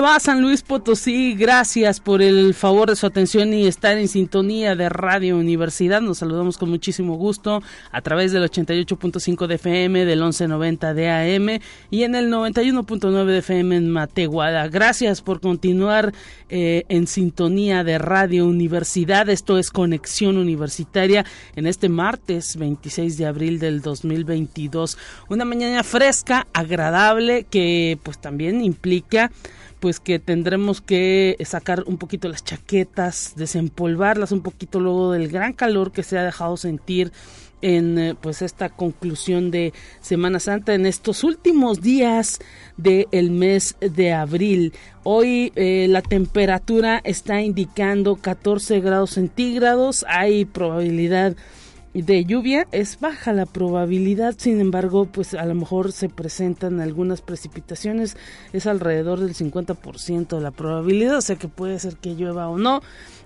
Va San Luis Potosí? Gracias por el favor de su atención y estar en sintonía de Radio Universidad. Nos saludamos con muchísimo gusto a través del 88.5 de FM, del 1190 de AM y en el 91.9 de FM en Matehuala. Gracias por continuar eh, en sintonía de Radio Universidad. Esto es Conexión Universitaria en este martes 26 de abril del 2022. Una mañana fresca, agradable, que pues también implica pues que tendremos que sacar un poquito las chaquetas, desempolvarlas un poquito luego del gran calor que se ha dejado sentir en eh, pues esta conclusión de Semana Santa en estos últimos días del mes de abril. Hoy eh, la temperatura está indicando 14 grados centígrados, hay probabilidad de lluvia es baja la probabilidad, sin embargo, pues a lo mejor se presentan algunas precipitaciones, es alrededor del 50% de la probabilidad, o sea que puede ser que llueva o no,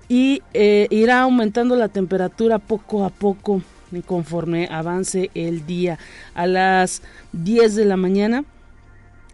y eh, irá aumentando la temperatura poco a poco conforme avance el día. A las 10 de la mañana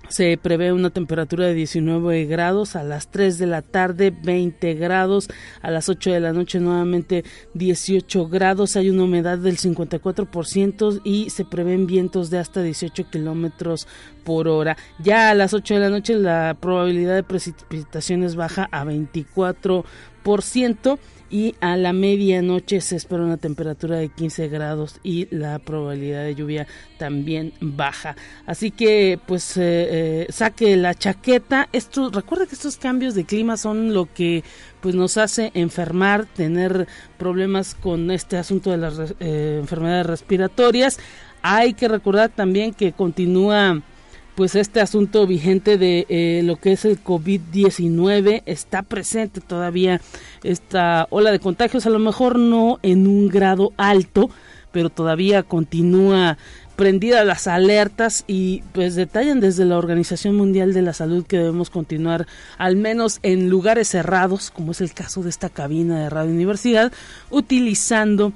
se prevé una temperatura de 19 grados, a las 3 de la tarde 20 grados, a las 8 de la noche nuevamente 18 grados, hay una humedad del 54% y se prevén vientos de hasta 18 kilómetros por hora. Ya a las 8 de la noche la probabilidad de precipitaciones baja a 24% y a la medianoche se espera una temperatura de 15 grados y la probabilidad de lluvia también baja. Así que pues eh, eh, saque la chaqueta. Esto, recuerda que estos cambios de clima son lo que pues nos hace enfermar, tener problemas con este asunto de las eh, enfermedades respiratorias. Hay que recordar también que continúa pues este asunto vigente de eh, lo que es el COVID-19 está presente todavía esta ola de contagios, a lo mejor no en un grado alto, pero todavía continúa prendida las alertas y pues detallan desde la Organización Mundial de la Salud que debemos continuar al menos en lugares cerrados, como es el caso de esta cabina de Radio Universidad, utilizando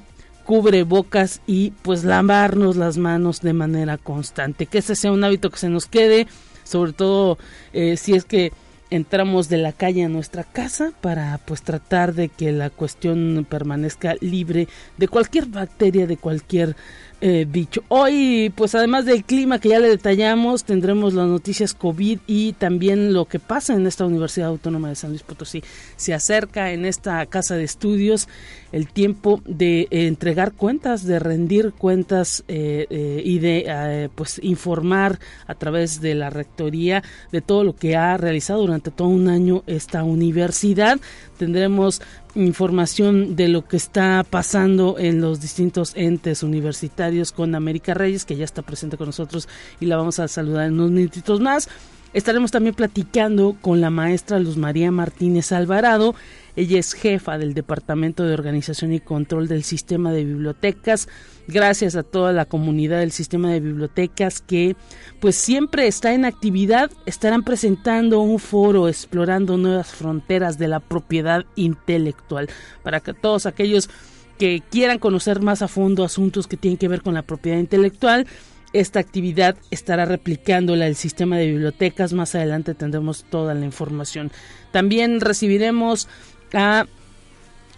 cubrebocas y pues lavarnos las manos de manera constante. Que ese sea un hábito que se nos quede, sobre todo eh, si es que entramos de la calle a nuestra casa para pues tratar de que la cuestión permanezca libre de cualquier bacteria, de cualquier eh, bicho. Hoy, pues además del clima que ya le detallamos, tendremos las noticias COVID y también lo que pasa en esta Universidad Autónoma de San Luis Potosí. Se acerca en esta casa de estudios el tiempo de eh, entregar cuentas, de rendir cuentas eh, y de pues informar a través de la rectoría de todo lo que ha realizado durante todo un año esta universidad. Tendremos información de lo que está pasando en los distintos entes universitarios con América Reyes, que ya está presente con nosotros y la vamos a saludar en unos minutitos más. Estaremos también platicando con la maestra Luz María Martínez Alvarado. Ella es jefa del Departamento de Organización y Control del Sistema de Bibliotecas. Gracias a toda la comunidad del sistema de bibliotecas que pues siempre está en actividad. Estarán presentando un foro explorando nuevas fronteras de la propiedad intelectual para que todos aquellos que quieran conocer más a fondo asuntos que tienen que ver con la propiedad intelectual esta actividad estará replicándola el sistema de bibliotecas. Más adelante tendremos toda la información. También recibiremos a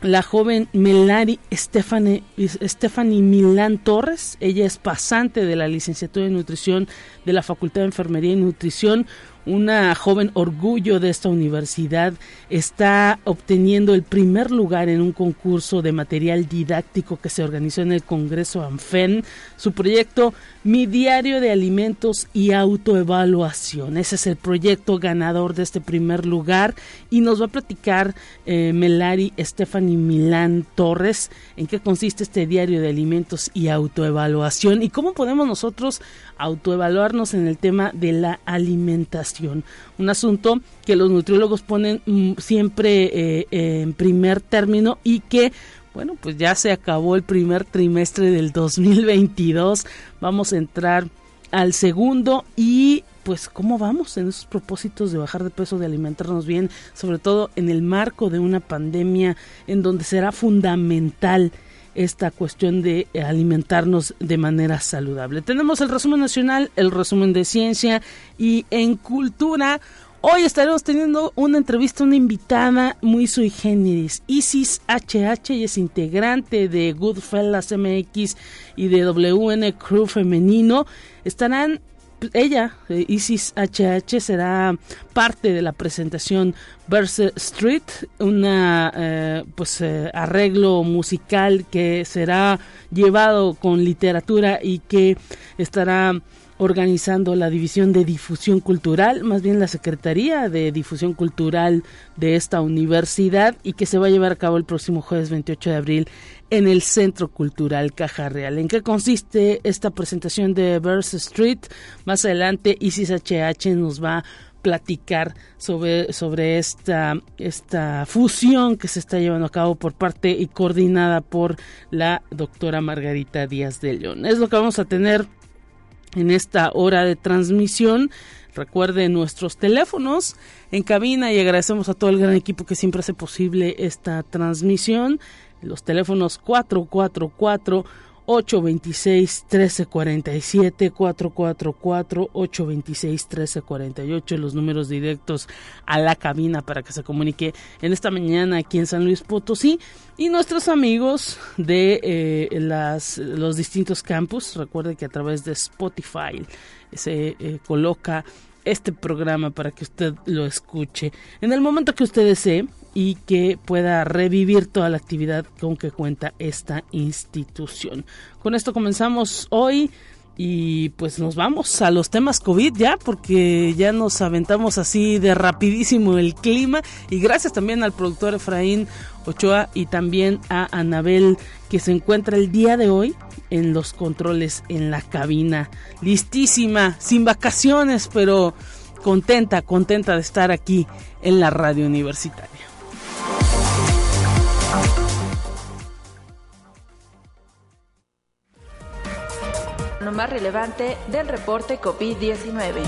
la joven Melari Stephanie, Stephanie Milán Torres. Ella es pasante de la licenciatura en nutrición de la Facultad de Enfermería y Nutrición una joven orgullo de esta universidad, está obteniendo el primer lugar en un concurso de material didáctico que se organizó en el Congreso ANFEN. Su proyecto Mi Diario de Alimentos y Autoevaluación. Ese es el proyecto ganador de este primer lugar y nos va a platicar eh, Melari Stephanie Milán Torres en qué consiste este diario de alimentos y autoevaluación y cómo podemos nosotros autoevaluarnos en el tema de la alimentación. Un asunto que los nutriólogos ponen mm, siempre eh, en primer término y que bueno, pues ya se acabó el primer trimestre del 2022. Vamos a entrar al segundo y pues cómo vamos en esos propósitos de bajar de peso, de alimentarnos bien, sobre todo en el marco de una pandemia en donde será fundamental esta cuestión de alimentarnos de manera saludable. Tenemos el resumen nacional, el resumen de ciencia y en cultura. Hoy estaremos teniendo una entrevista, una invitada muy sui generis, Isis HH, y es integrante de Goodfellas MX y de WN Crew Femenino. Estarán ella, eh, Isis HH, será parte de la presentación Verse Street, una eh, pues eh, arreglo musical que será llevado con literatura y que estará organizando la División de Difusión Cultural, más bien la Secretaría de Difusión Cultural de esta universidad y que se va a llevar a cabo el próximo jueves 28 de abril en el Centro Cultural Caja Real. ¿En qué consiste esta presentación de Verse Street? Más adelante Isis HH nos va a platicar sobre, sobre esta, esta fusión que se está llevando a cabo por parte y coordinada por la doctora Margarita Díaz de León. Es lo que vamos a tener en esta hora de transmisión. Recuerden nuestros teléfonos en cabina y agradecemos a todo el gran equipo que siempre hace posible esta transmisión los teléfonos 444 826 1347 444 826 1348 los números directos a la cabina para que se comunique en esta mañana aquí en San Luis Potosí. Y nuestros amigos de eh, las, los distintos campus recuerde que a través de Spotify se eh, coloca este programa para que usted lo escuche en el momento que usted desee y que pueda revivir toda la actividad con que cuenta esta institución. Con esto comenzamos hoy y pues nos vamos a los temas COVID ya porque ya nos aventamos así de rapidísimo el clima y gracias también al productor Efraín Ochoa y también a Anabel que se encuentra el día de hoy en los controles en la cabina listísima sin vacaciones pero contenta contenta de estar aquí en la radio universitaria Lo más relevante del reporte COVID-19.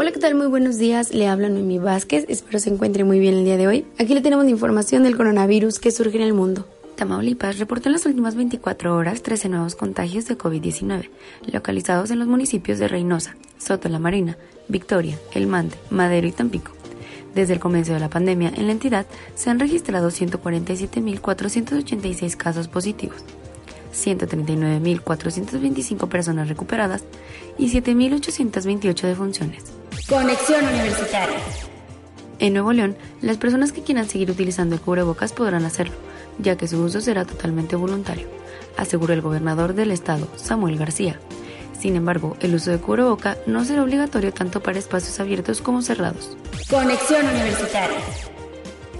Hola, ¿qué tal? Muy buenos días. Le habla Noemi Vázquez. Espero se encuentre muy bien el día de hoy. Aquí le tenemos información del coronavirus que surge en el mundo. Tamaulipas reportó en las últimas 24 horas 13 nuevos contagios de COVID-19, localizados en los municipios de Reynosa, Soto la Marina, Victoria, El Mante, Madero y Tampico. Desde el comienzo de la pandemia en la entidad se han registrado 147.486 casos positivos, 139.425 personas recuperadas y 7.828 defunciones. Conexión Universitaria. En Nuevo León, las personas que quieran seguir utilizando el cubrebocas podrán hacerlo, ya que su uso será totalmente voluntario, aseguró el gobernador del estado, Samuel García. Sin embargo, el uso de cubreboca no será obligatorio tanto para espacios abiertos como cerrados. Conexión Universitaria.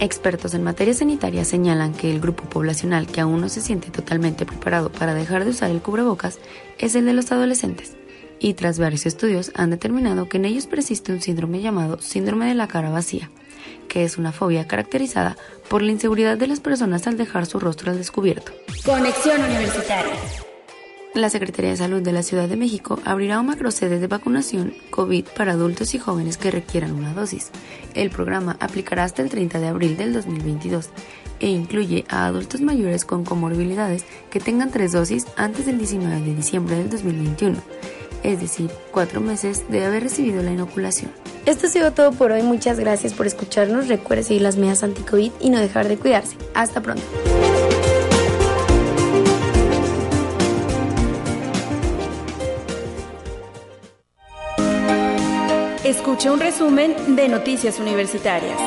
Expertos en materia sanitaria señalan que el grupo poblacional que aún no se siente totalmente preparado para dejar de usar el cubrebocas es el de los adolescentes. Y tras varios estudios han determinado que en ellos persiste un síndrome llamado síndrome de la cara vacía, que es una fobia caracterizada por la inseguridad de las personas al dejar su rostro al descubierto. Conexión Universitaria. La Secretaría de Salud de la Ciudad de México abrirá un macrosede de vacunación COVID para adultos y jóvenes que requieran una dosis. El programa aplicará hasta el 30 de abril del 2022 e incluye a adultos mayores con comorbilidades que tengan tres dosis antes del 19 de diciembre del 2021, es decir, cuatro meses de haber recibido la inoculación. Esto ha sido todo por hoy, muchas gracias por escucharnos, recuerde seguir las medidas anti-COVID y no dejar de cuidarse. Hasta pronto. Escucha un resumen de Noticias Universitarias.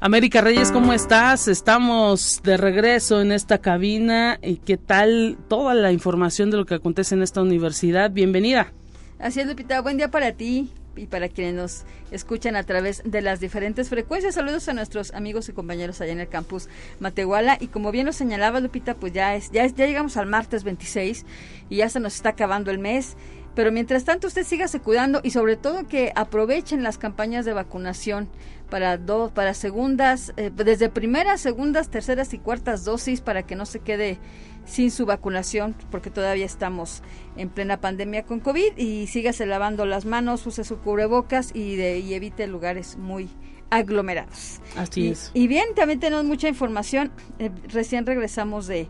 América Reyes, ¿cómo estás? Estamos de regreso en esta cabina. ¿Y qué tal toda la información de lo que acontece en esta universidad? Bienvenida. Así es, Lupita. Buen día para ti y para quienes nos escuchan a través de las diferentes frecuencias. Saludos a nuestros amigos y compañeros allá en el campus Matehuala. Y como bien lo señalaba Lupita, pues ya es, ya es, ya llegamos al martes 26 y ya se nos está acabando el mes. Pero mientras tanto usted sígase cuidando y sobre todo que aprovechen las campañas de vacunación para dos, para segundas, eh, desde primeras, segundas, terceras y cuartas dosis para que no se quede sin su vacunación, porque todavía estamos en plena pandemia con COVID y sígase lavando las manos, use su cubrebocas y, de, y evite lugares muy aglomerados. Así es. Y bien, también tenemos mucha información. Eh, recién regresamos de,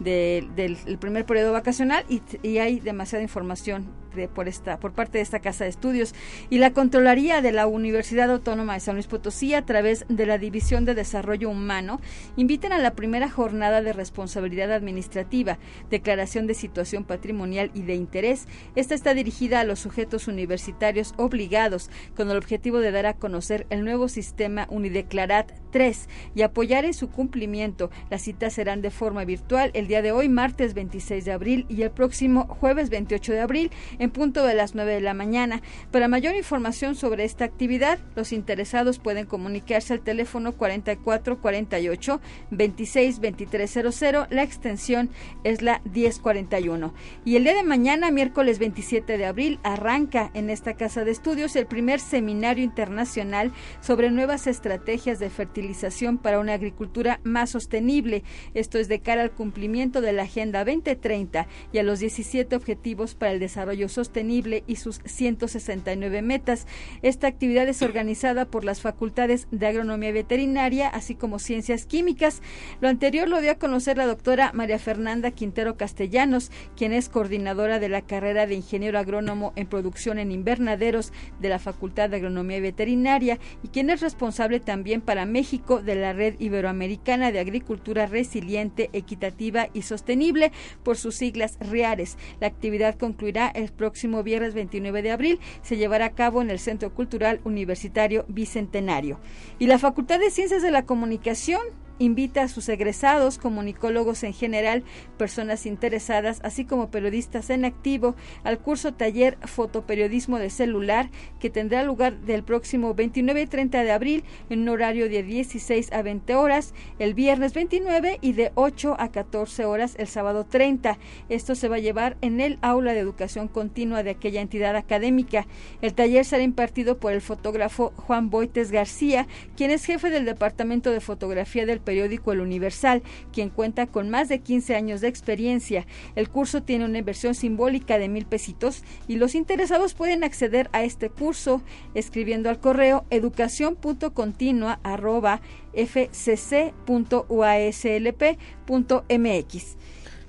del primer periodo vacacional y, y, hay demasiada información por, esta, por parte de esta Casa de Estudios y la Contraloría de la Universidad Autónoma de San Luis Potosí a través de la División de Desarrollo Humano invitan a la primera jornada de responsabilidad administrativa, declaración de situación patrimonial y de interés. Esta está dirigida a los sujetos universitarios obligados con el objetivo de dar a conocer el nuevo sistema Unideclarat 3 y apoyar en su cumplimiento. Las citas serán de forma virtual el día de hoy, martes 26 de abril y el próximo jueves 28 de abril en punto de las 9 de la mañana. Para mayor información sobre esta actividad, los interesados pueden comunicarse al teléfono 4448 26 2300. La extensión es la 1041. Y el día de mañana, miércoles 27 de abril, arranca en esta casa de estudios el primer seminario internacional sobre nuevas estrategias de fertilización para una agricultura más sostenible. Esto es de cara al cumplimiento de la Agenda 2030 y a los 17 Objetivos para el Desarrollo Sostenible y sus 169 metas. Esta actividad es organizada por las facultades de Agronomía Veterinaria, así como Ciencias Químicas. Lo anterior lo dio a conocer la doctora María Fernanda Quintero Castellanos, quien es coordinadora de la carrera de Ingeniero Agrónomo en Producción en Invernaderos de la Facultad de Agronomía Veterinaria y quien es responsable también para México de la Red Iberoamericana de Agricultura Resiliente, Equitativa y Sostenible, por sus siglas REARES. La actividad concluirá el próximo viernes 29 de abril se llevará a cabo en el Centro Cultural Universitario Bicentenario. Y la Facultad de Ciencias de la Comunicación invita a sus egresados, comunicólogos en general, personas interesadas, así como periodistas en activo, al curso taller Fotoperiodismo de Celular, que tendrá lugar del próximo 29 y 30 de abril en un horario de 16 a 20 horas, el viernes 29 y de 8 a 14 horas el sábado 30. Esto se va a llevar en el aula de educación continua de aquella entidad académica. El taller será impartido por el fotógrafo Juan Boites García, quien es jefe del Departamento de Fotografía del periódico El Universal, quien cuenta con más de 15 años de experiencia. El curso tiene una inversión simbólica de mil pesitos y los interesados pueden acceder a este curso escribiendo al correo educación.continua@fcc.uaslp.mx.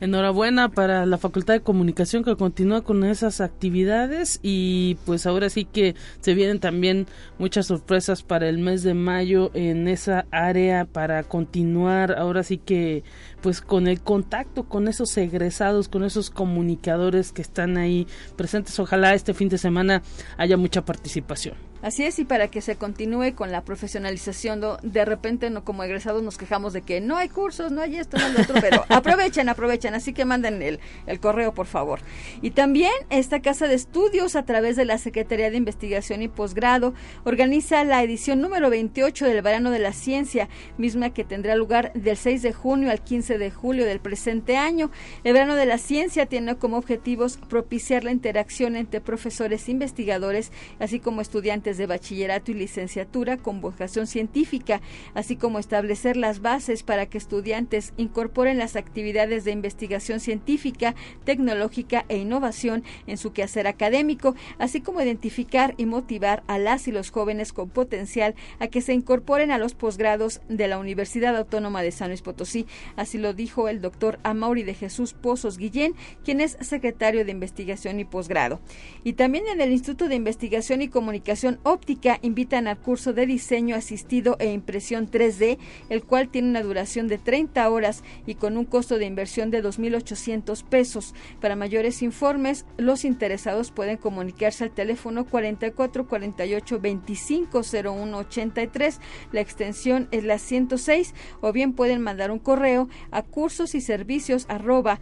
Enhorabuena para la Facultad de Comunicación que continúa con esas actividades y pues ahora sí que se vienen también muchas sorpresas para el mes de mayo en esa área para continuar ahora sí que pues con el contacto con esos egresados, con esos comunicadores que están ahí presentes. Ojalá este fin de semana haya mucha participación. Así es, y para que se continúe con la profesionalización, de repente no como egresados nos quejamos de que no hay cursos, no hay esto, no hay lo otro, pero aprovechen, aprovechen, así que manden el, el correo, por favor. Y también esta casa de estudios, a través de la Secretaría de Investigación y Posgrado, organiza la edición número 28 del Verano de la Ciencia, misma que tendrá lugar del 6 de junio al 15 de julio del presente año. El Verano de la Ciencia tiene como objetivos propiciar la interacción entre profesores investigadores, así como estudiantes de bachillerato y licenciatura con vocación científica, así como establecer las bases para que estudiantes incorporen las actividades de investigación científica, tecnológica e innovación en su quehacer académico, así como identificar y motivar a las y los jóvenes con potencial a que se incorporen a los posgrados de la Universidad Autónoma de San Luis Potosí. Así lo dijo el doctor Amauri de Jesús Pozos Guillén, quien es secretario de Investigación y Posgrado. Y también en el Instituto de Investigación y Comunicación óptica invitan al curso de diseño asistido e impresión 3D, el cual tiene una duración de 30 horas y con un costo de inversión de 2.800 pesos. Para mayores informes, los interesados pueden comunicarse al teléfono 44 48 25 01 83, la extensión es la 106, o bien pueden mandar un correo a cursos y servicios arroba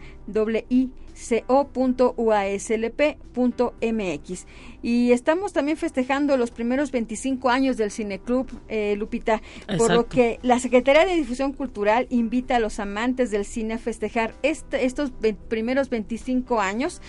co.uaslp.mx. Y estamos también festejando los primeros 25 años del Cineclub, eh, Lupita, por lo que la Secretaría de Difusión Cultural invita a los amantes del cine a festejar este, estos primeros 25 años.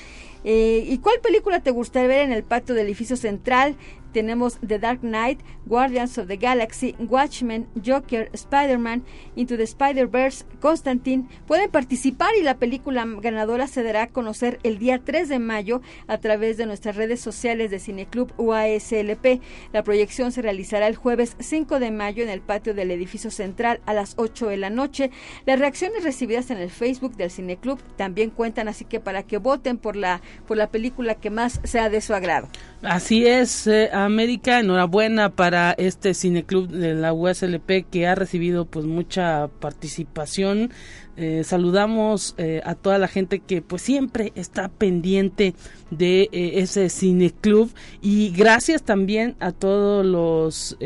Eh, ¿Y cuál película te gustaría ver en el patio del edificio central? Tenemos The Dark Knight, Guardians of the Galaxy, Watchmen, Joker, Spider-Man, Into the Spider-Verse, Constantine. Pueden participar y la película ganadora se dará a conocer el día 3 de mayo a través de nuestras redes sociales de Cineclub UASLP. La proyección se realizará el jueves 5 de mayo en el patio del edificio central a las 8 de la noche. Las reacciones recibidas en el Facebook del Cineclub también cuentan, así que para que voten por la, por la película que más sea de su agrado. Así es, eh, América, enhorabuena para este cineclub de la USLP que ha recibido pues mucha participación eh, saludamos eh, a toda la gente que pues siempre está pendiente de eh, ese cine club y gracias también a todos los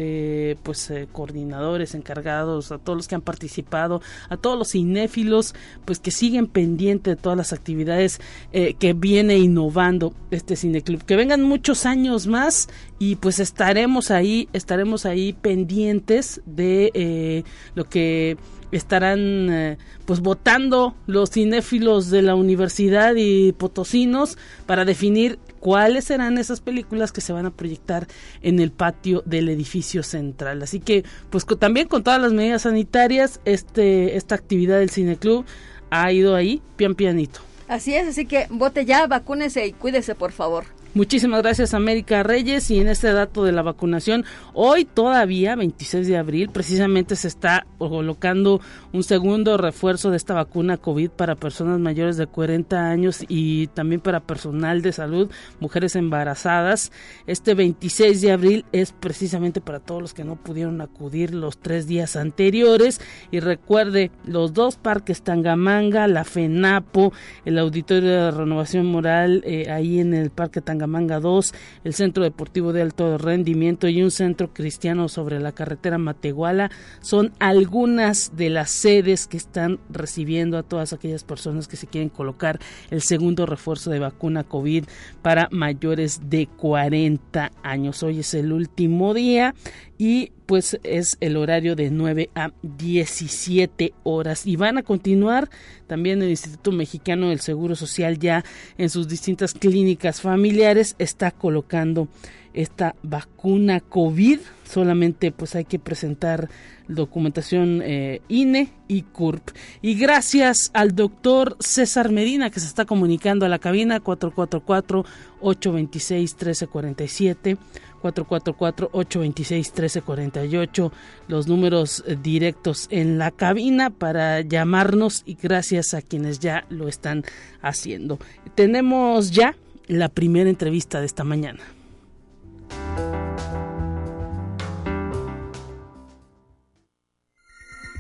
pues coordinadores encargados a todos los que han participado a todos los cinéfilos pues que siguen pendiente de todas las actividades que viene innovando este cine club que vengan muchos años más y pues estaremos ahí estaremos ahí pendientes de lo que estarán eh, pues votando los cinéfilos de la universidad y potosinos para definir cuáles serán esas películas que se van a proyectar en el patio del edificio central. Así que pues también con todas las medidas sanitarias este esta actividad del cineclub ha ido ahí pian pianito. Así es, así que vote ya, vacúnese y cuídese por favor. Muchísimas gracias América Reyes y en este dato de la vacunación, hoy todavía 26 de abril precisamente se está colocando un segundo refuerzo de esta vacuna COVID para personas mayores de 40 años y también para personal de salud, mujeres embarazadas. Este 26 de abril es precisamente para todos los que no pudieron acudir los tres días anteriores y recuerde los dos parques Tangamanga, la FENAPO, el Auditorio de Renovación Moral eh, ahí en el Parque Tangamanga Manga 2, el Centro Deportivo de Alto Rendimiento y un centro cristiano sobre la carretera Matehuala son algunas de las sedes que están recibiendo a todas aquellas personas que se quieren colocar el segundo refuerzo de vacuna COVID para mayores de 40 años. Hoy es el último día y pues es el horario de 9 a 17 horas. Y van a continuar también el Instituto Mexicano del Seguro Social ya en sus distintas clínicas familiares está colocando esta vacuna COVID solamente pues hay que presentar documentación eh, INE y CURP. Y gracias al doctor César Medina que se está comunicando a la cabina 444-826-1347. 444-826-1348, los números eh, directos en la cabina para llamarnos y gracias a quienes ya lo están haciendo. Tenemos ya la primera entrevista de esta mañana.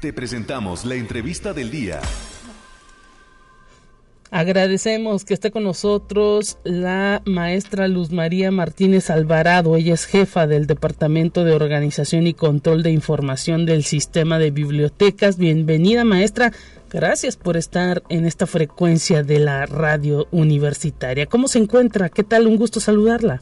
Te presentamos la entrevista del día. Agradecemos que esté con nosotros la maestra Luz María Martínez Alvarado. Ella es jefa del Departamento de Organización y Control de Información del Sistema de Bibliotecas. Bienvenida, maestra. Gracias por estar en esta frecuencia de la radio universitaria. ¿Cómo se encuentra? ¿Qué tal? Un gusto saludarla.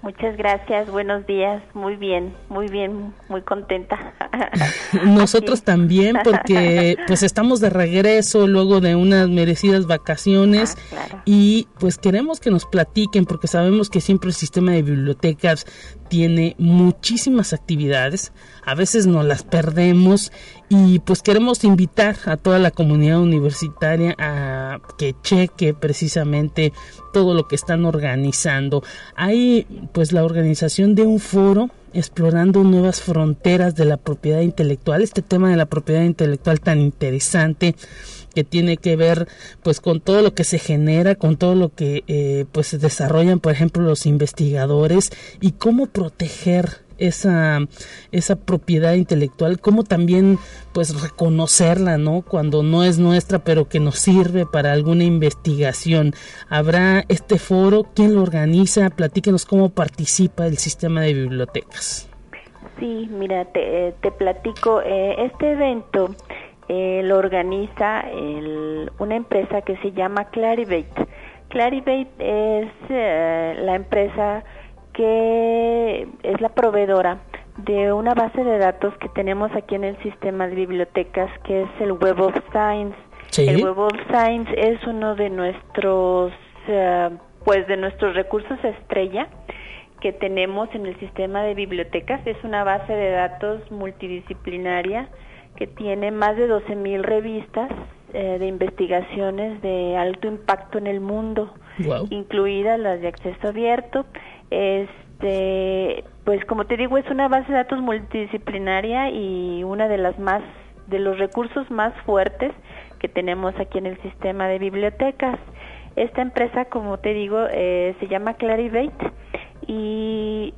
Muchas gracias, buenos días, muy bien, muy bien, muy contenta. Nosotros también porque pues estamos de regreso luego de unas merecidas vacaciones ah, y pues queremos que nos platiquen porque sabemos que siempre el sistema de bibliotecas tiene muchísimas actividades, a veces nos las perdemos y pues queremos invitar a toda la comunidad universitaria a que cheque precisamente todo lo que están organizando. Hay pues la organización de un foro explorando nuevas fronteras de la propiedad intelectual, este tema de la propiedad intelectual tan interesante que tiene que ver pues con todo lo que se genera, con todo lo que eh, pues se desarrollan, por ejemplo, los investigadores y cómo proteger esa, esa propiedad intelectual, cómo también pues reconocerla, ¿no? Cuando no es nuestra, pero que nos sirve para alguna investigación. Habrá este foro, ¿quién lo organiza? Platíquenos cómo participa el sistema de bibliotecas. Sí, mira, te, te platico, eh, este evento eh, lo organiza una empresa que se llama Clarivate. Clarivate es eh, la empresa que es la proveedora de una base de datos que tenemos aquí en el sistema de bibliotecas que es el Web of Science. El Web of Science es uno de nuestros eh, pues de nuestros recursos estrella que tenemos en el sistema de bibliotecas. Es una base de datos multidisciplinaria que tiene más de 12.000 revistas eh, de investigaciones de alto impacto en el mundo, incluidas las de acceso abierto. Este, pues como te digo, es una base de datos multidisciplinaria y una de las más de los recursos más fuertes que tenemos aquí en el sistema de bibliotecas. Esta empresa, como te digo, eh, se llama Clarivate y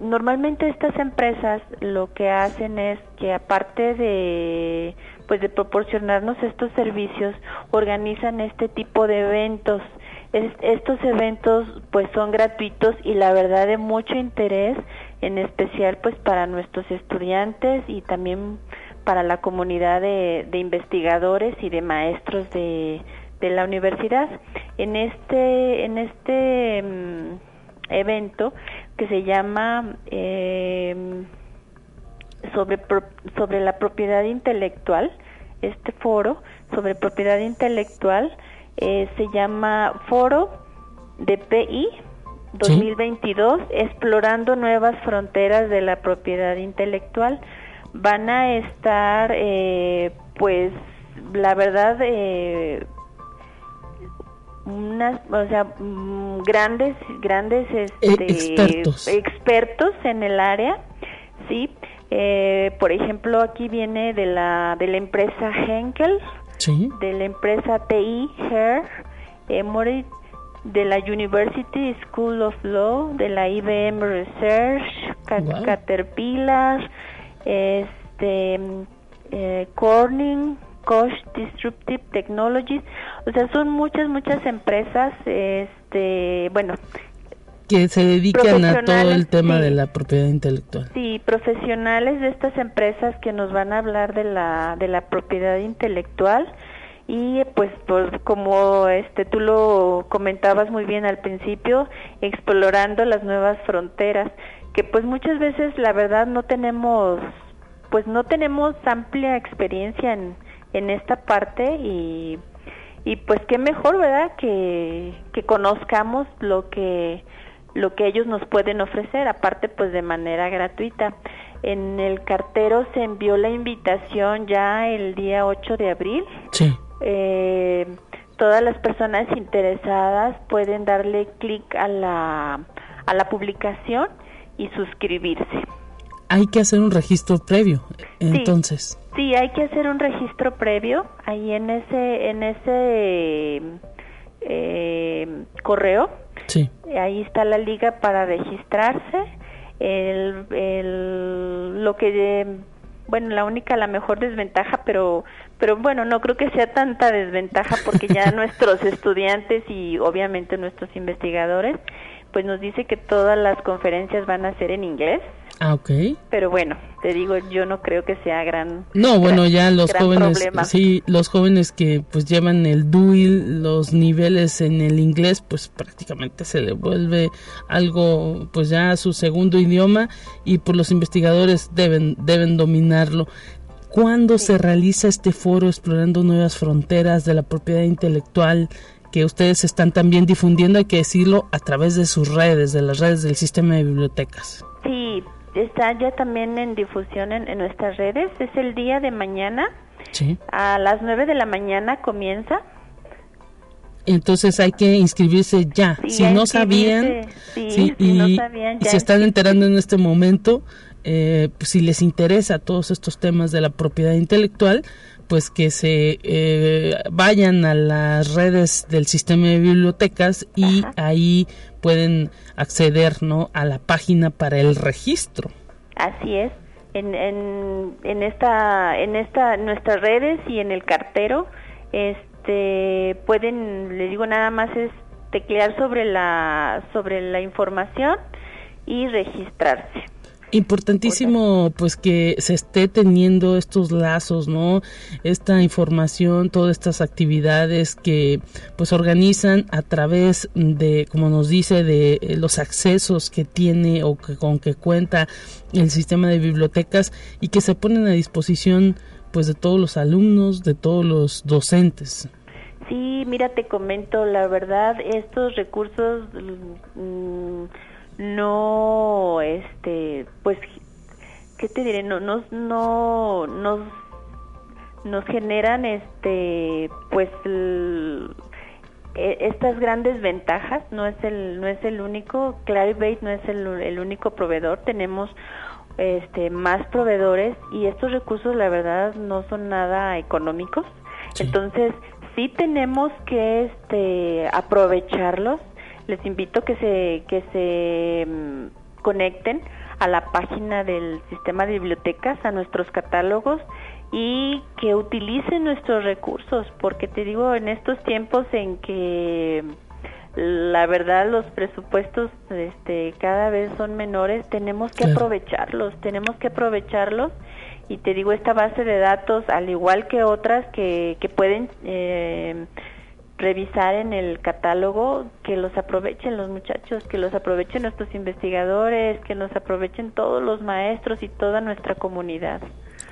normalmente estas empresas lo que hacen es que aparte de pues de proporcionarnos estos servicios organizan este tipo de eventos. Estos eventos pues son gratuitos y la verdad de mucho interés en especial pues para nuestros estudiantes y también para la comunidad de, investigadores y de maestros de, de, la universidad. En este en este mm, evento que se llama eh, sobre, sobre la propiedad intelectual, este foro sobre propiedad intelectual eh, se llama Foro de PI 2022, explorando nuevas fronteras de la propiedad intelectual. Van a estar, eh, pues, la verdad, eh, unas, o sea, mm, grandes, grandes este, expertos. en el área, sí. Eh, por ejemplo, aquí viene de la de la empresa Henkel, de la empresa TI Hair, Emory, de la University School of Law, de la IBM Research, Caterpillar, este, eh, Corning, Koch Disruptive Technologies, o sea, son muchas, muchas empresas, este, bueno, que se dedican a todo el tema de la propiedad intelectual. Sí, profesionales de estas empresas que nos van a hablar de la, de la propiedad intelectual. Y pues, pues como este tú lo comentabas muy bien al principio, explorando las nuevas fronteras, que pues muchas veces la verdad no tenemos pues no tenemos amplia experiencia en, en esta parte y, y pues qué mejor, ¿verdad? Que, que conozcamos lo que lo que ellos nos pueden ofrecer, aparte pues de manera gratuita. En el cartero se envió la invitación ya el día 8 de abril. Sí. Eh, todas las personas interesadas pueden darle clic a la, a la publicación y suscribirse hay que hacer un registro previo, entonces. Sí, hay que hacer un registro previo ahí en ese en ese eh, correo. Sí. Ahí está la liga para registrarse. El, el, lo que bueno, la única, la mejor desventaja, pero, pero bueno, no creo que sea tanta desventaja porque ya nuestros estudiantes y obviamente nuestros investigadores, pues nos dice que todas las conferencias van a ser en inglés. Ah, ok. Pero bueno, te digo, yo no creo que sea gran. No, bueno, ya los jóvenes, sí, los jóvenes que pues llevan el DUIL, los niveles en el inglés, pues prácticamente se le vuelve algo, pues ya su segundo idioma y pues los investigadores deben, deben dominarlo. ¿Cuándo se realiza este foro explorando nuevas fronteras de la propiedad intelectual? que ustedes están también difundiendo, hay que decirlo, a través de sus redes, de las redes del sistema de bibliotecas. Sí, está ya también en difusión en, nuestras redes. Es el día de mañana. Sí. A las 9 de la mañana comienza. Entonces hay que inscribirse ya. si, no sabían, sí, y, no sabían, se están enterando en este momento, eh, pues, si les interesa todos estos temas de la propiedad intelectual, pues que se eh, vayan a las redes del sistema de bibliotecas y ahí pueden acceder no a la página para el registro. Así es. En, en, en esta en esta nuestras redes y en el cartero este pueden le digo nada más es teclear sobre la sobre la información y registrarse Importantísimo, pues que se esté teniendo estos lazos, ¿no? Esta información, todas estas actividades que pues organizan a través de, como nos dice, de los accesos que tiene o que con que cuenta el sistema de bibliotecas y que se ponen a disposición pues de todos los alumnos, de todos los docentes. Sí, mira, te comento, la verdad, estos recursos mm, no, este, pues, ¿qué te diré? No, nos, no, nos, nos generan, este, pues, e, estas grandes ventajas. No es el, no es el único, Clarivate no es el, el único proveedor. Tenemos este, más proveedores y estos recursos la verdad no son nada económicos. Entonces, sí tenemos que este, aprovecharlos. Les invito que se, que se mm, conecten a la página del sistema de bibliotecas, a nuestros catálogos y que utilicen nuestros recursos, porque te digo, en estos tiempos en que la verdad los presupuestos este cada vez son menores tenemos que aprovecharlos tenemos que aprovecharlos y te digo esta base de datos al igual que otras que, que pueden eh, revisar en el catálogo que los aprovechen los muchachos que los aprovechen nuestros investigadores que nos aprovechen todos los maestros y toda nuestra comunidad.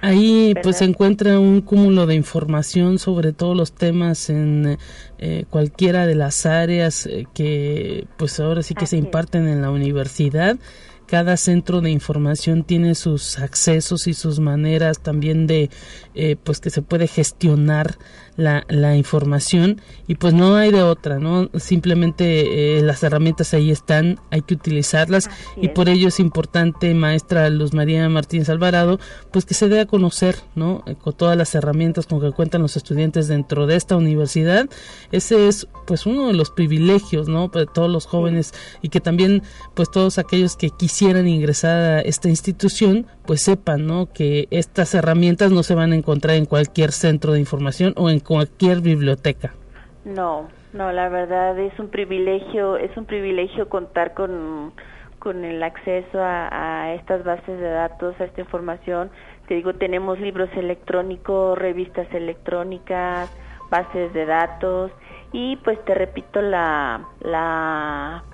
Ahí pues se encuentra un cúmulo de información sobre todos los temas en eh, cualquiera de las áreas eh, que pues ahora sí que se imparten en la universidad. Cada centro de información tiene sus accesos y sus maneras también de eh, pues que se puede gestionar la, la, información y pues no hay de otra, ¿no? Simplemente eh, las herramientas ahí están, hay que utilizarlas y por ello es importante, maestra Luz María Martínez Alvarado, pues que se dé a conocer, ¿no? Eh, con todas las herramientas con que cuentan los estudiantes dentro de esta universidad. Ese es pues uno de los privilegios, ¿no? De todos los jóvenes y que también pues todos aquellos que quisieran ingresar a esta institución pues sepan, ¿no? Que estas herramientas no se van a encontrar en cualquier centro de información o en cualquier biblioteca. No, no, la verdad es un privilegio, es un privilegio contar con, con el acceso a, estas bases de datos, a esta información. Te digo, tenemos libros electrónicos, revistas electrónicas, bases de datos y pues te repito la, la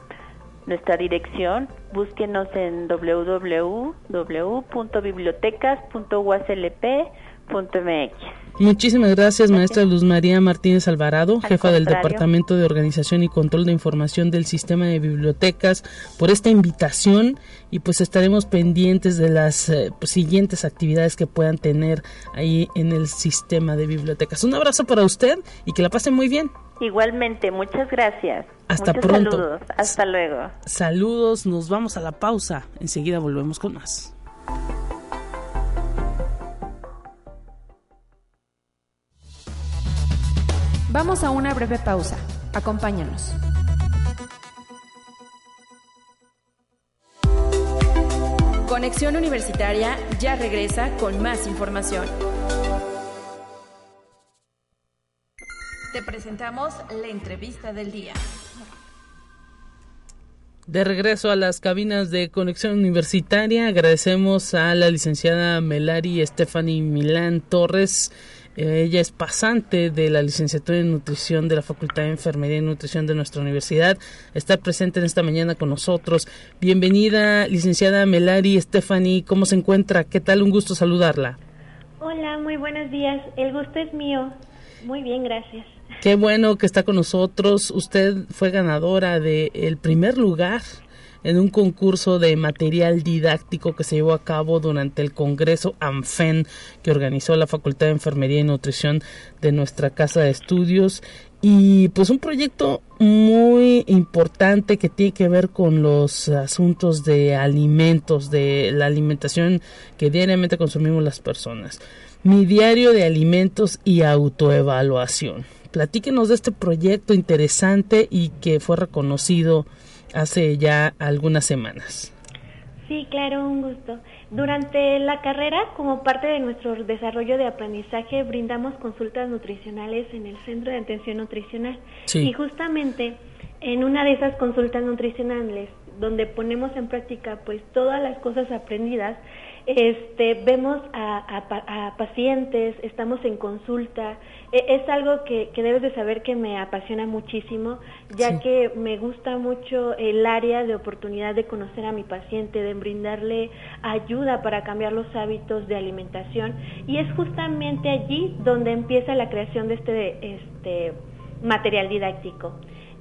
nuestra dirección, búsquenos en www.bibliotecas.uslp.mx. Muchísimas gracias, maestra Luz María Martínez Alvarado, jefa del Departamento de Organización y Control de Información del Sistema de Bibliotecas, por esta invitación y pues estaremos pendientes de las eh, pues, siguientes actividades que puedan tener ahí en el sistema de bibliotecas. Un abrazo para usted y que la pasen muy bien. Igualmente, muchas gracias. Hasta pronto. Saludos, hasta luego. Saludos, nos vamos a la pausa. Enseguida volvemos con más. Vamos a una breve pausa. Acompáñanos. Conexión Universitaria ya regresa con más información. Te presentamos la entrevista del día. De regreso a las cabinas de conexión universitaria, agradecemos a la licenciada Melari Stephanie Milán Torres ella es pasante de la licenciatura en nutrición de la Facultad de Enfermería y Nutrición de nuestra universidad. Está presente en esta mañana con nosotros. Bienvenida, licenciada Melari Stephanie. ¿Cómo se encuentra? ¿Qué tal? Un gusto saludarla. Hola, muy buenos días. El gusto es mío. Muy bien, gracias. Qué bueno que está con nosotros. Usted fue ganadora del el primer lugar en un concurso de material didáctico que se llevó a cabo durante el Congreso ANFEN que organizó la Facultad de Enfermería y Nutrición de nuestra casa de estudios y pues un proyecto muy importante que tiene que ver con los asuntos de alimentos, de la alimentación que diariamente consumimos las personas. Mi diario de alimentos y autoevaluación. Platíquenos de este proyecto interesante y que fue reconocido hace ya algunas semanas. Sí, claro, un gusto. Durante la carrera, como parte de nuestro desarrollo de aprendizaje, brindamos consultas nutricionales en el Centro de Atención Nutricional. Y justamente en una de esas consultas nutricionales donde ponemos en práctica pues todas las cosas aprendidas, este, vemos a, pacientes, estamos en consulta. E, es algo que, debes de saber que me apasiona muchísimo, ya que me gusta mucho el área de oportunidad de conocer a mi paciente, de brindarle ayuda para cambiar los hábitos de alimentación. Y es justamente allí donde empieza la creación de este, este material didáctico.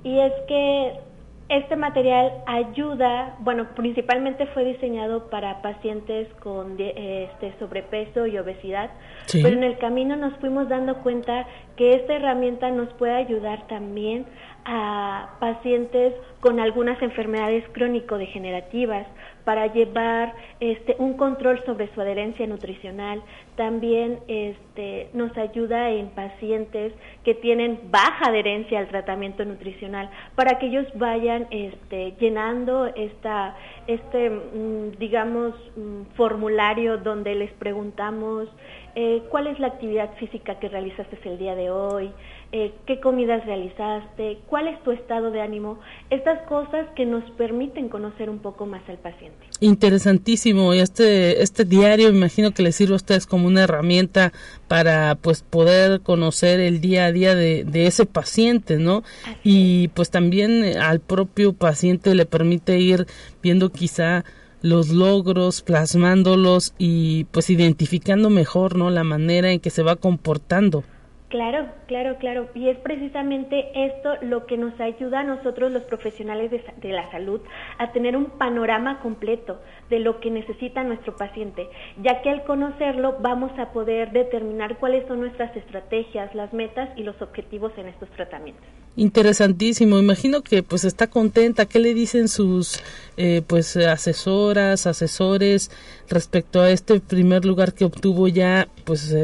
Y es que este material ayuda, bueno, principalmente fue diseñado para pacientes con este sobrepeso y obesidad, pero en el camino nos fuimos dando cuenta que esta herramienta nos puede ayudar también a pacientes con algunas enfermedades crónico-degenerativas para llevar este, un control sobre su adherencia nutricional. También este, nos ayuda en pacientes que tienen baja adherencia al tratamiento nutricional para que ellos vayan este, llenando esta, este, mm, digamos, mm, formulario donde les preguntamos eh, cuál es la actividad física que realizaste el día de hoy, eh, qué comidas realizaste, cuál es tu estado de ánimo, estas cosas que nos permiten conocer un poco más al paciente. Interesantísimo, y este, este diario imagino que le sirve a ustedes como una herramienta para pues poder conocer el día a día de, de ese paciente, ¿no? y pues también eh, al propio paciente le permite ir viendo quizá los logros, plasmándolos y pues identificando mejor, ¿no? La manera en que se va comportando. Claro, claro, claro. Y es precisamente esto lo que nos ayuda a nosotros los profesionales de, la salud a tener un panorama completo de lo que necesita nuestro paciente, ya que al conocerlo vamos a poder determinar cuáles son nuestras estrategias, las metas y los objetivos en estos tratamientos. Interesantísimo. Imagino que pues está contenta. ¿Qué le dicen sus eh, pues asesoras, asesores respecto a este primer lugar que obtuvo ya? Pues eh,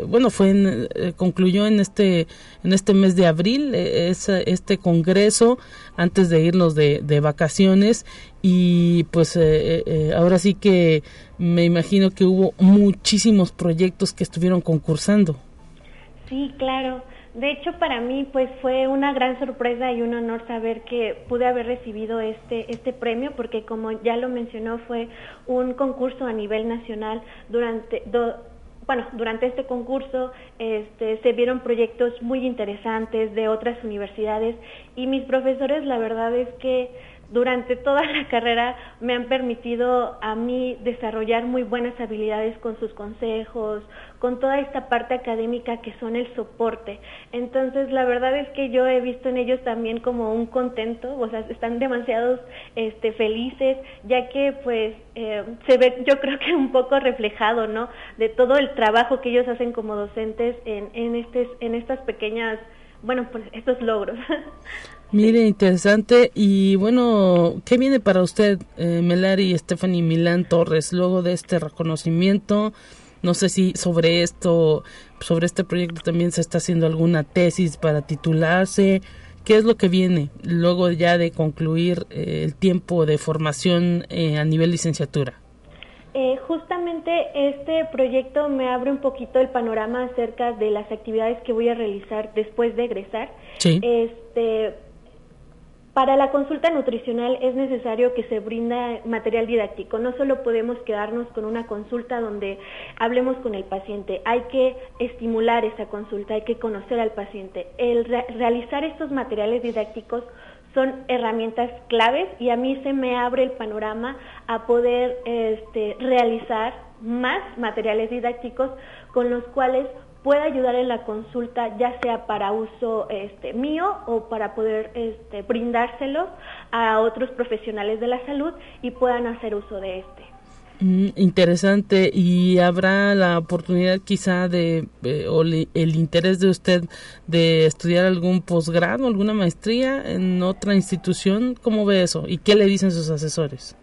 eh, bueno fue en, concluyó en este en este mes de abril es, este congreso antes de irnos de, de vacaciones y pues ahora sí que me imagino que hubo muchísimos proyectos que estuvieron concursando. Sí, claro. De hecho, para mí pues fue una gran sorpresa y un honor saber que pude haber recibido este este premio porque como ya lo mencionó fue un concurso a nivel nacional durante bueno, durante este concurso este, se vieron proyectos muy interesantes de otras universidades y mis profesores la verdad es que durante toda la carrera me han permitido a mí desarrollar muy buenas habilidades con sus consejos, con toda esta parte académica que son el soporte. Entonces, la verdad es que yo he visto en ellos también como un contento, o sea, están demasiados este, felices, ya que pues eh, se ve, yo creo que un poco reflejado, ¿no? De todo el trabajo que ellos hacen como docentes en, en, este, en estas pequeñas, bueno, pues estos logros. Mire, interesante. Y bueno, ¿qué viene para usted, eh, Melari y Stephanie Milán Torres, luego de este reconocimiento? No sé si sobre esto, sobre este proyecto también se está haciendo alguna tesis para titularse. ¿Qué es lo que viene luego ya de concluir eh, el tiempo de formación eh, a nivel licenciatura? Eh, justamente este proyecto me abre un poquito el panorama acerca de las actividades que voy a realizar después de egresar. Sí. Este, para la consulta nutricional es necesario que se brinda material didáctico. No solo podemos quedarnos con una consulta donde hablemos con el paciente, hay que estimular esa consulta, hay que conocer al paciente. El realizar estos materiales didácticos son herramientas claves y a mí se me abre el panorama a poder este, realizar más materiales didácticos con los cuales pueda ayudar en la consulta, ya sea para uso este, mío o para poder este, brindárselo a otros profesionales de la salud y puedan hacer uso de este. Mm, interesante. ¿Y habrá la oportunidad quizá de, eh, o el interés de usted de estudiar algún posgrado, alguna maestría en otra institución? ¿Cómo ve eso? ¿Y qué le dicen sus asesores?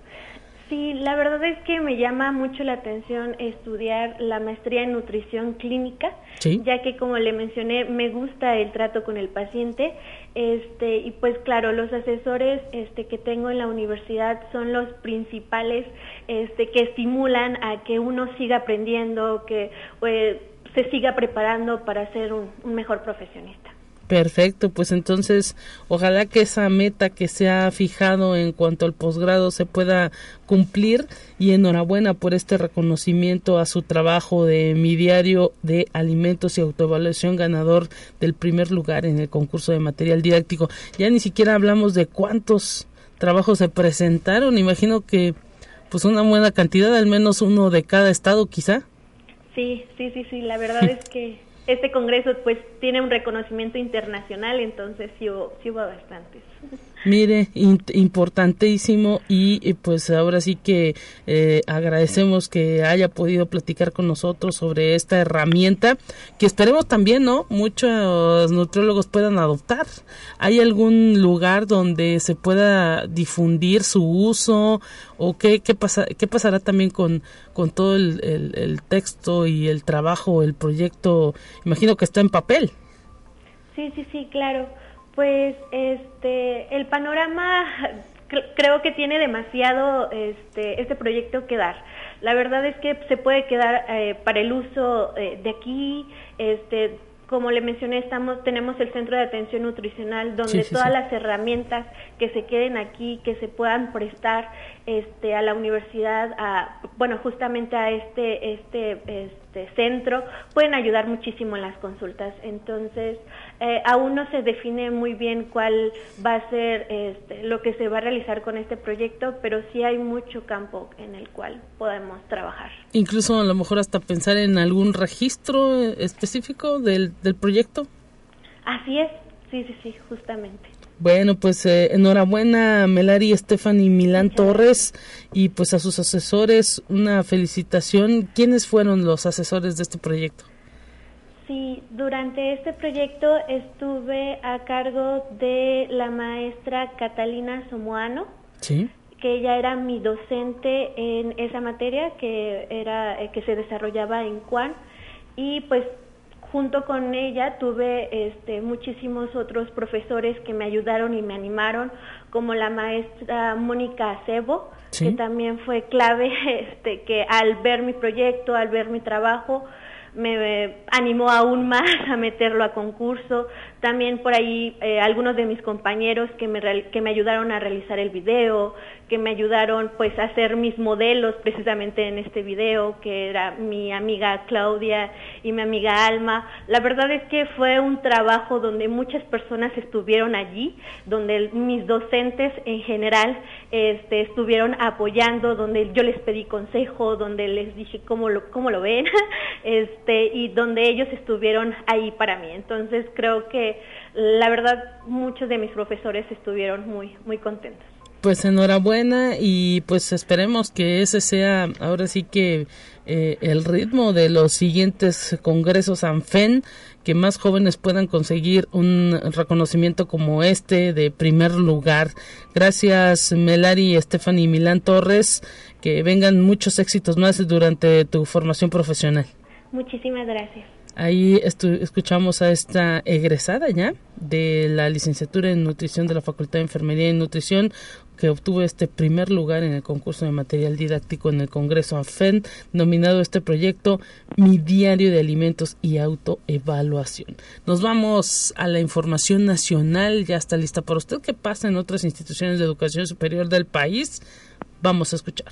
Sí, la verdad es que me llama mucho la atención estudiar la maestría en nutrición clínica, ya que como le mencioné, me gusta el trato con el paciente, este y pues claro, los asesores este que tengo en la universidad son los principales este que estimulan a que uno siga aprendiendo, que pues, se siga preparando para ser un mejor profesionista. Perfecto, pues entonces ojalá que esa meta que se ha fijado en cuanto al posgrado se pueda cumplir y enhorabuena por este reconocimiento a su trabajo de mi diario de alimentos y autoevaluación ganador del primer lugar en el concurso de material didáctico. Ya ni siquiera hablamos de cuántos trabajos se presentaron, imagino que pues una buena cantidad, al menos uno de cada estado quizá. Sí, sí, sí, sí, la verdad es que este congreso pues tiene un reconocimiento internacional, entonces sí hubo, hubo bastantes. Mire, importantísimo y pues ahora sí que eh, agradecemos que haya podido platicar con nosotros sobre esta herramienta que esperemos también, ¿no? Muchos nutriólogos puedan adoptar. ¿Hay algún lugar donde se pueda difundir su uso o qué, qué, pasa, qué pasará también con, con todo el, el texto y el trabajo, el proyecto? Imagino que está en papel. Sí, sí, sí, claro. Pues este, el panorama creo que tiene demasiado este, este proyecto que dar. La verdad es que se puede quedar eh, para el uso eh, de aquí, este, como le mencioné, estamos, tenemos el centro de atención nutricional donde todas las herramientas que se queden aquí, que se puedan prestar este, a la universidad, a, bueno, justamente a este, este, este centro, pueden ayudar muchísimo en las consultas. Entonces, eh, aún no se define muy bien cuál va a ser este, lo que se va a realizar con este proyecto, pero sí hay mucho campo en el cual podemos trabajar. Incluso a lo mejor hasta pensar en algún registro específico del, del proyecto. Así es, sí, sí, sí, justamente. Bueno, pues eh, enhorabuena Melari Stephanie Milán Torres y pues a sus asesores una felicitación. ¿Quiénes fueron los asesores de este proyecto? Sí, durante este proyecto estuve a cargo de la maestra Catalina Somoano, sí. que ella era mi docente en esa materia que era eh, que se desarrollaba en Juan y pues junto con ella tuve este, muchísimos otros profesores que me ayudaron y me animaron, como la maestra Mónica Acebo, que también fue clave, este, que al ver mi proyecto, al ver mi trabajo, me animó aún más a meterlo a concurso. También por ahí eh, algunos de mis compañeros que me, que me ayudaron a realizar el video, que me ayudaron pues a hacer mis modelos precisamente en este video, que era mi amiga Claudia y mi amiga Alma. La verdad es que fue un trabajo donde muchas personas estuvieron allí, donde mis docentes en general este, estuvieron apoyando, donde yo les pedí consejo, donde les dije cómo lo, cómo lo ven, este, y donde ellos estuvieron ahí para mí. Entonces creo que la verdad muchos de mis profesores estuvieron muy, muy contentos. Pues enhorabuena y pues esperemos que ese sea ahora sí que eh, el ritmo de los siguientes congresos ANFEN, que más jóvenes puedan conseguir un reconocimiento como este de primer lugar. Gracias Melari, Stephanie Milán Torres, que vengan muchos éxitos más durante tu formación profesional. Muchísimas gracias. Ahí escuchamos a esta egresada ya de la licenciatura en nutrición de la Facultad de Enfermería y Nutrición que obtuvo este primer lugar en el concurso de material didáctico en el Congreso AFEN, nominado este proyecto Mi Diario de Alimentos y Autoevaluación. Nos vamos a la información nacional, ya está lista para usted. ¿Qué pasa en otras instituciones de educación superior del país? Vamos a escuchar.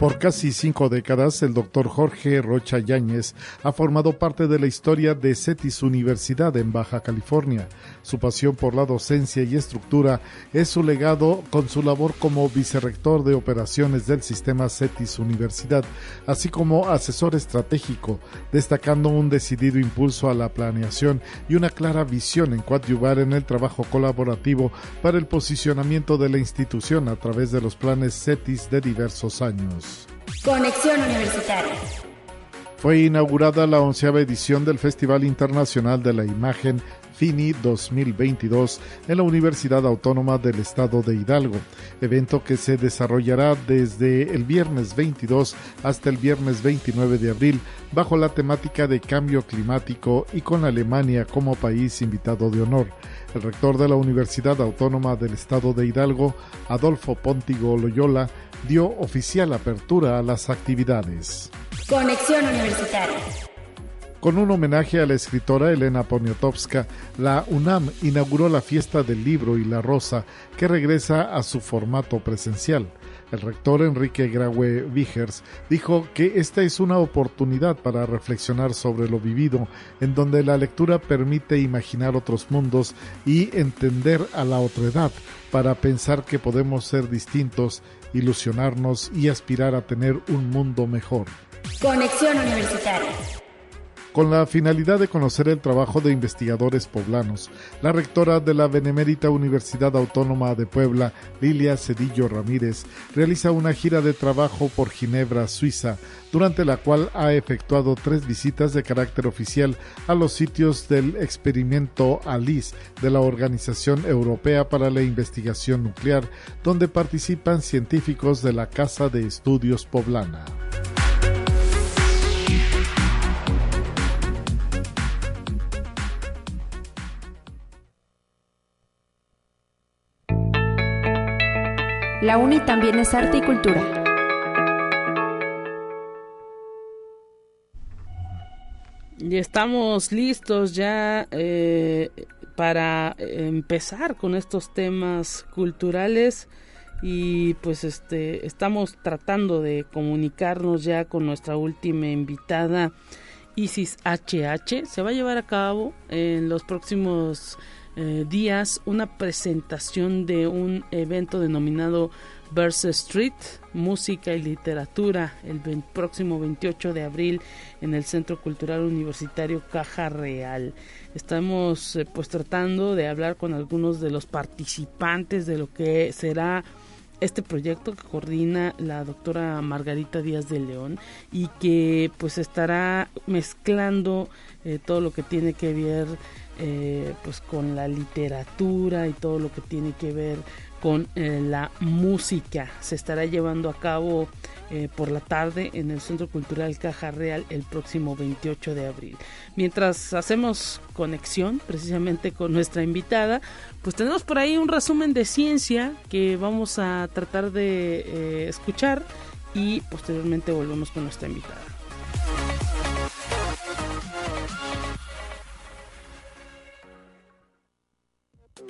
Por casi cinco décadas, el doctor Jorge Rocha Yáñez ha formado parte de la historia de CETIS Universidad en Baja California. Su pasión por la docencia y estructura es su legado con su labor como vicerrector de operaciones del sistema CETIS Universidad, así como asesor estratégico, destacando un decidido impulso a la planeación y una clara visión en coadyuvar en el trabajo colaborativo para el posicionamiento de la institución a través de los planes CETIS de diversos años. Conexión Universitaria. Fue inaugurada la onceava edición del Festival Internacional de la Imagen FINI 2022 en la Universidad Autónoma del Estado de Hidalgo, evento que se desarrollará desde el viernes 22 hasta el viernes 29 de abril bajo la temática de cambio climático y con Alemania como país invitado de honor. El rector de la Universidad Autónoma del Estado de Hidalgo, Adolfo Pontigo Loyola, dio oficial apertura a las actividades. Conexión Universitaria. Con un homenaje a la escritora Elena Poniatowska, la UNAM inauguró la fiesta del libro y la rosa, que regresa a su formato presencial. El rector Enrique Graue Vigers dijo que esta es una oportunidad para reflexionar sobre lo vivido, en donde la lectura permite imaginar otros mundos y entender a la otredad para pensar que podemos ser distintos, ilusionarnos y aspirar a tener un mundo mejor. Conexión Universitaria. Con la finalidad de conocer el trabajo de investigadores poblanos, la rectora de la Benemérita Universidad Autónoma de Puebla, Lilia Cedillo Ramírez, realiza una gira de trabajo por Ginebra, Suiza, durante la cual ha efectuado tres visitas de carácter oficial a los sitios del experimento ALICE de la Organización Europea para la Investigación Nuclear, donde participan científicos de la Casa de Estudios Poblana. La UNI también es arte y cultura. Y estamos listos ya eh, para empezar con estos temas culturales y pues este estamos tratando de comunicarnos ya con nuestra última invitada Isis HH. Se va a llevar a cabo en los próximos eh, días una presentación de un evento denominado Verse Street, Música y Literatura, el próximo 28 de abril en el Centro Cultural Universitario Caja Real. Estamos eh, pues tratando de hablar con algunos de los participantes de lo que será este proyecto que coordina la doctora Margarita Díaz de León y que pues estará mezclando eh, todo lo que tiene que ver eh, pues con la literatura y todo lo que tiene que ver con eh, la música. Se estará llevando a cabo eh, por la tarde en el Centro Cultural Caja Real el próximo 28 de abril. Mientras hacemos conexión precisamente con nuestra invitada, pues tenemos por ahí un resumen de ciencia que vamos a tratar de escuchar y posteriormente volvemos con nuestra invitada.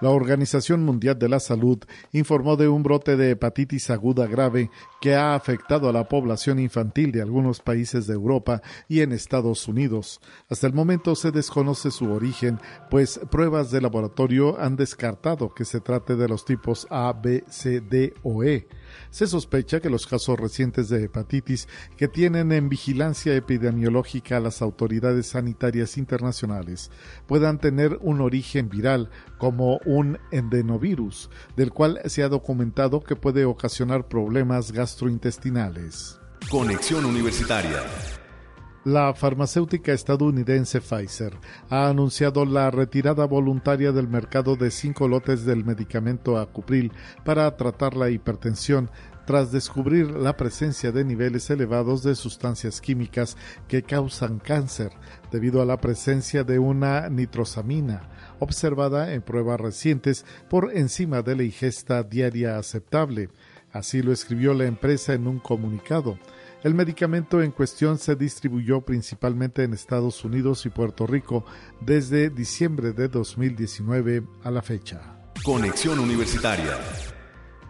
La Organización Mundial de la Salud informó de un brote de hepatitis aguda grave que ha afectado a la población infantil de algunos países de Europa y en Estados Unidos. Hasta el momento se desconoce su origen, pues pruebas de laboratorio han descartado que se trate de los tipos A, B, C, D o E. Se sospecha que los casos recientes de hepatitis que tienen en vigilancia epidemiológica a las autoridades sanitarias internacionales puedan tener un origen viral como un endenovirus, del cual se ha documentado que puede ocasionar problemas gastrointestinales. Conexión Universitaria la farmacéutica estadounidense Pfizer ha anunciado la retirada voluntaria del mercado de cinco lotes del medicamento Acupril para tratar la hipertensión tras descubrir la presencia de niveles elevados de sustancias químicas que causan cáncer debido a la presencia de una nitrosamina observada en pruebas recientes por encima de la ingesta diaria aceptable. Así lo escribió la empresa en un comunicado. El medicamento en cuestión se distribuyó principalmente en Estados Unidos y Puerto Rico desde diciembre de 2019 a la fecha. Conexión Universitaria.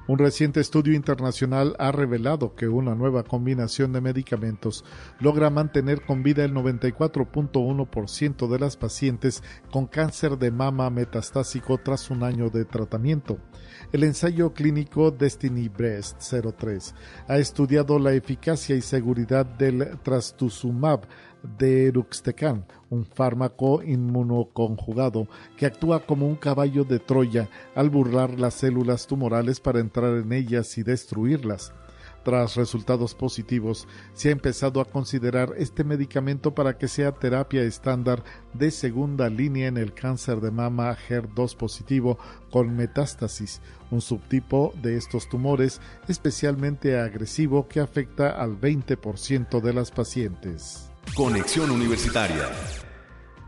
Un reciente estudio internacional ha revelado que una nueva combinación de medicamentos logra mantener con vida el 94.1% de las pacientes con cáncer de mama metastásico tras un año de tratamiento. El ensayo clínico Destiny Breast 03 ha estudiado la eficacia y seguridad del trastuzumab deruxtecan, un fármaco inmunoconjugado que actúa como un caballo de Troya al burlar las células tumorales para entrar en ellas y destruirlas. Tras resultados positivos, se ha empezado a considerar este medicamento para que sea terapia estándar de segunda línea en el cáncer de mama HER2 positivo con metástasis, un subtipo de estos tumores especialmente agresivo que afecta al 20% de las pacientes. Conexión Universitaria.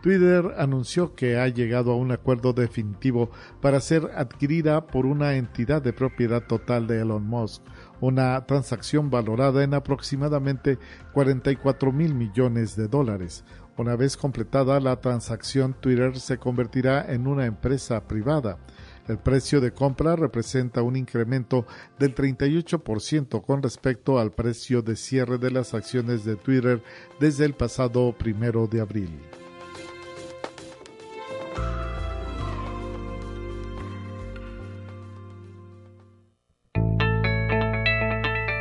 Twitter anunció que ha llegado a un acuerdo definitivo para ser adquirida por una entidad de propiedad total de Elon Musk, una transacción valorada en aproximadamente 44 mil millones de dólares. Una vez completada la transacción, Twitter se convertirá en una empresa privada. El precio de compra representa un incremento del 38% con respecto al precio de cierre de las acciones de Twitter desde el pasado primero de abril.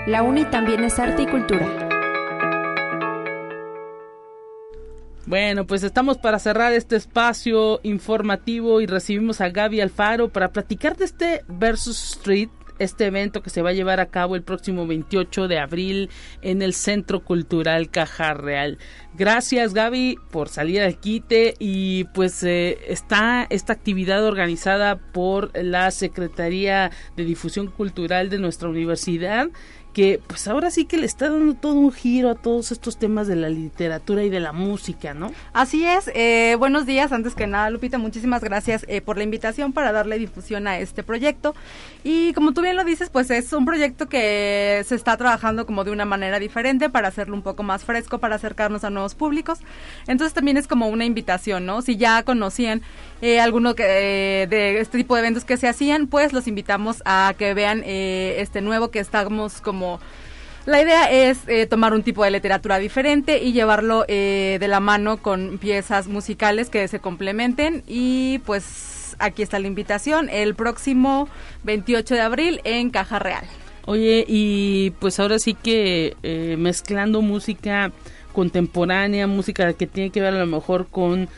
La UNI también es arte y cultura. Bueno, pues estamos para cerrar este espacio informativo y recibimos a Gaby Alfaro para platicar de este Versus Street este evento que se va a llevar a cabo el próximo 28 de abril en el Centro Cultural Caja Real. Gracias Gaby por salir al quite y pues eh, está esta actividad organizada por la Secretaría de Difusión Cultural de nuestra universidad que pues ahora sí que le está dando todo un giro a todos estos temas de la literatura y de la música, ¿no? Así es, eh, buenos días, antes que nada Lupita, muchísimas gracias eh, por la invitación para darle difusión a este proyecto y como tú bien lo dices, pues es un proyecto que se está trabajando como de una manera diferente para hacerlo un poco más fresco, para acercarnos a nuevos públicos, entonces también es como una invitación, ¿no? Si ya conocían eh, alguno que, eh, de este tipo de eventos que se hacían, pues los invitamos a que vean eh, este nuevo que estamos como... La idea es eh, tomar un tipo de literatura diferente y llevarlo eh, de la mano con piezas musicales que se complementen y pues aquí está la invitación el próximo 28 de abril en Caja Real. Oye, y pues ahora sí que eh, mezclando música contemporánea, música que tiene que ver a lo mejor con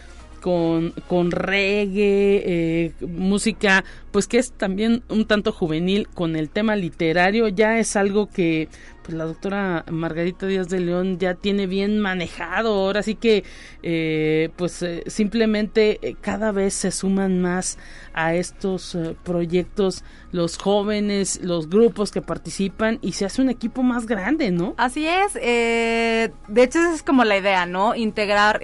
con, con reggae, eh, música, pues que es también un tanto juvenil con el tema literario, ya es algo que pues la doctora Margarita Díaz de León ya tiene bien manejado, ahora sí que eh, pues eh, simplemente eh, cada vez se suman más a estos eh, proyectos los jóvenes, los grupos que participan y se hace un equipo más grande, ¿no? Así es, de hecho esa es como la idea, ¿no? Integrar,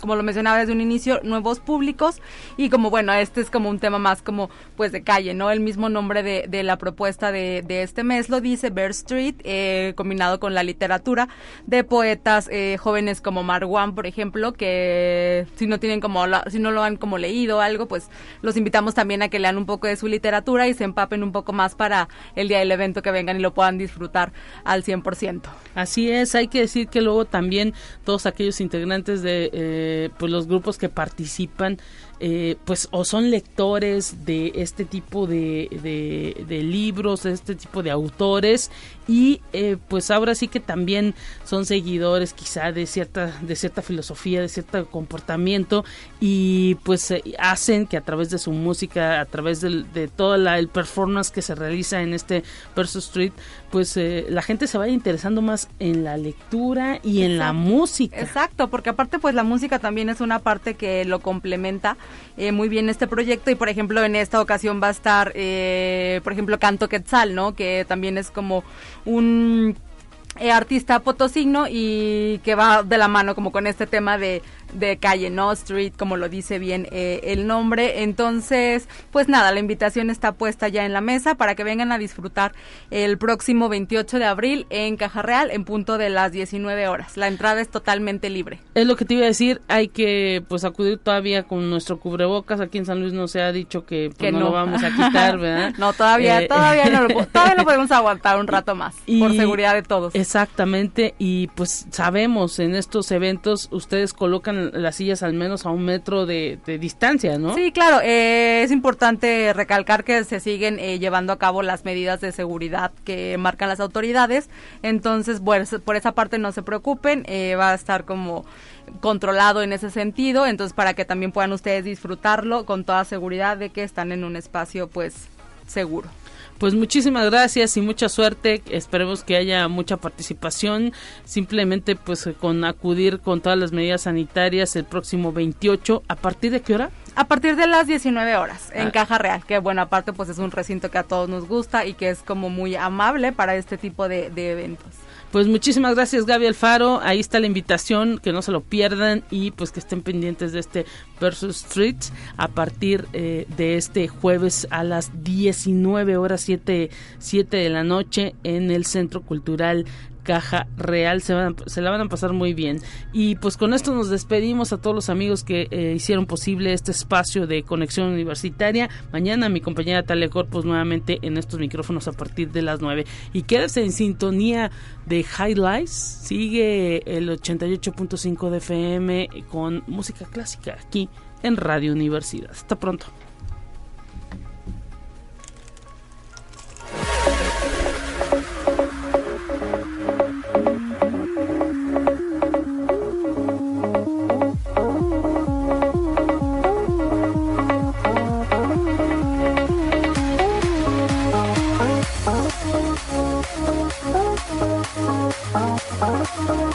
como lo mencionaba desde un inicio, nuevos públicos y como bueno, este es como un tema más como pues de calle, ¿no? El mismo nombre de, de la propuesta de, de este mes lo dice, Bear Street, eh, combinado con la literatura de poetas eh, jóvenes como Marwan, por ejemplo, que si no tienen como, la- si no lo han como leído algo, pues los invitamos también a que lean un poco de su literatura y se empapen un poco más para el día del evento que vengan y lo puedan disfrutar al 100%. Así es, hay que decir que luego también todos aquellos integrantes de eh, pues los grupos que participan eh, pues o son lectores de este tipo de, de, de libros, de este tipo de autores y eh, pues ahora sí que también son seguidores quizá de cierta de cierta filosofía, de cierto comportamiento y pues eh, hacen que a través de su música, a través del- de todo la, el performance que se realiza en este Versus Street, pues eh, la gente se vaya interesando más en la lectura y en la música. Exacto, porque aparte pues la música también es una parte que lo complementa eh, muy bien este proyecto y por ejemplo en esta ocasión va a estar, eh, por ejemplo, Canto Quetzal, ¿no? Que también es como un eh, artista potosigno y que va de la mano como con este tema de, de calle, ¿no? Street, como lo dice bien eh, el nombre. Entonces, pues nada, la invitación está puesta ya en la mesa para que vengan a disfrutar el próximo 28 de abril en Caja Real en punto de las 19 horas. La entrada es totalmente libre. Es lo que te iba a decir, hay que pues acudir todavía con nuestro cubrebocas. Aquí en San Luis no se ha dicho que, pues, Que no, no. lo vamos a quitar, ¿verdad? No, todavía, Eh, todavía no lo, todavía lo podemos aguantar un rato más, Y- por seguridad de todos. Exactamente, y pues sabemos en estos eventos ustedes colocan las sillas al menos a un metro de, distancia, ¿no? Sí, claro, eh, es importante recalcar que se siguen eh, llevando a cabo las medidas de seguridad que marcan las autoridades, entonces, bueno, por esa parte no se preocupen, eh, va a estar como controlado en ese sentido, entonces para que también puedan ustedes disfrutarlo con toda seguridad de que están en un espacio pues seguro. Pues muchísimas gracias y mucha suerte. Esperemos que haya mucha participación. Simplemente pues con acudir con todas las medidas sanitarias el próximo 28. ¿A partir de qué hora? A partir de las 19 horas en ah. Caja Real, que bueno, aparte pues es un recinto que a todos nos gusta y que es como muy amable para este tipo de, de eventos. Pues muchísimas gracias Gaby Alfaro, ahí está la invitación, que no se lo pierdan y pues que estén pendientes de este Versus Streets a partir eh, de este jueves a las 19 horas 7, 7 de la noche en el Centro Cultural Caja Real. Se, van, se la van a pasar muy bien. Y pues con esto nos despedimos a todos los amigos que eh, hicieron posible este espacio de conexión universitaria. Mañana mi compañera Talia Corpus nuevamente en estos micrófonos a partir de las 9. Y quédese en sintonía de Highlights. Sigue el 88.5 de FM con música clásica aquí en Radio Universidad. Hasta pronto. Autónoma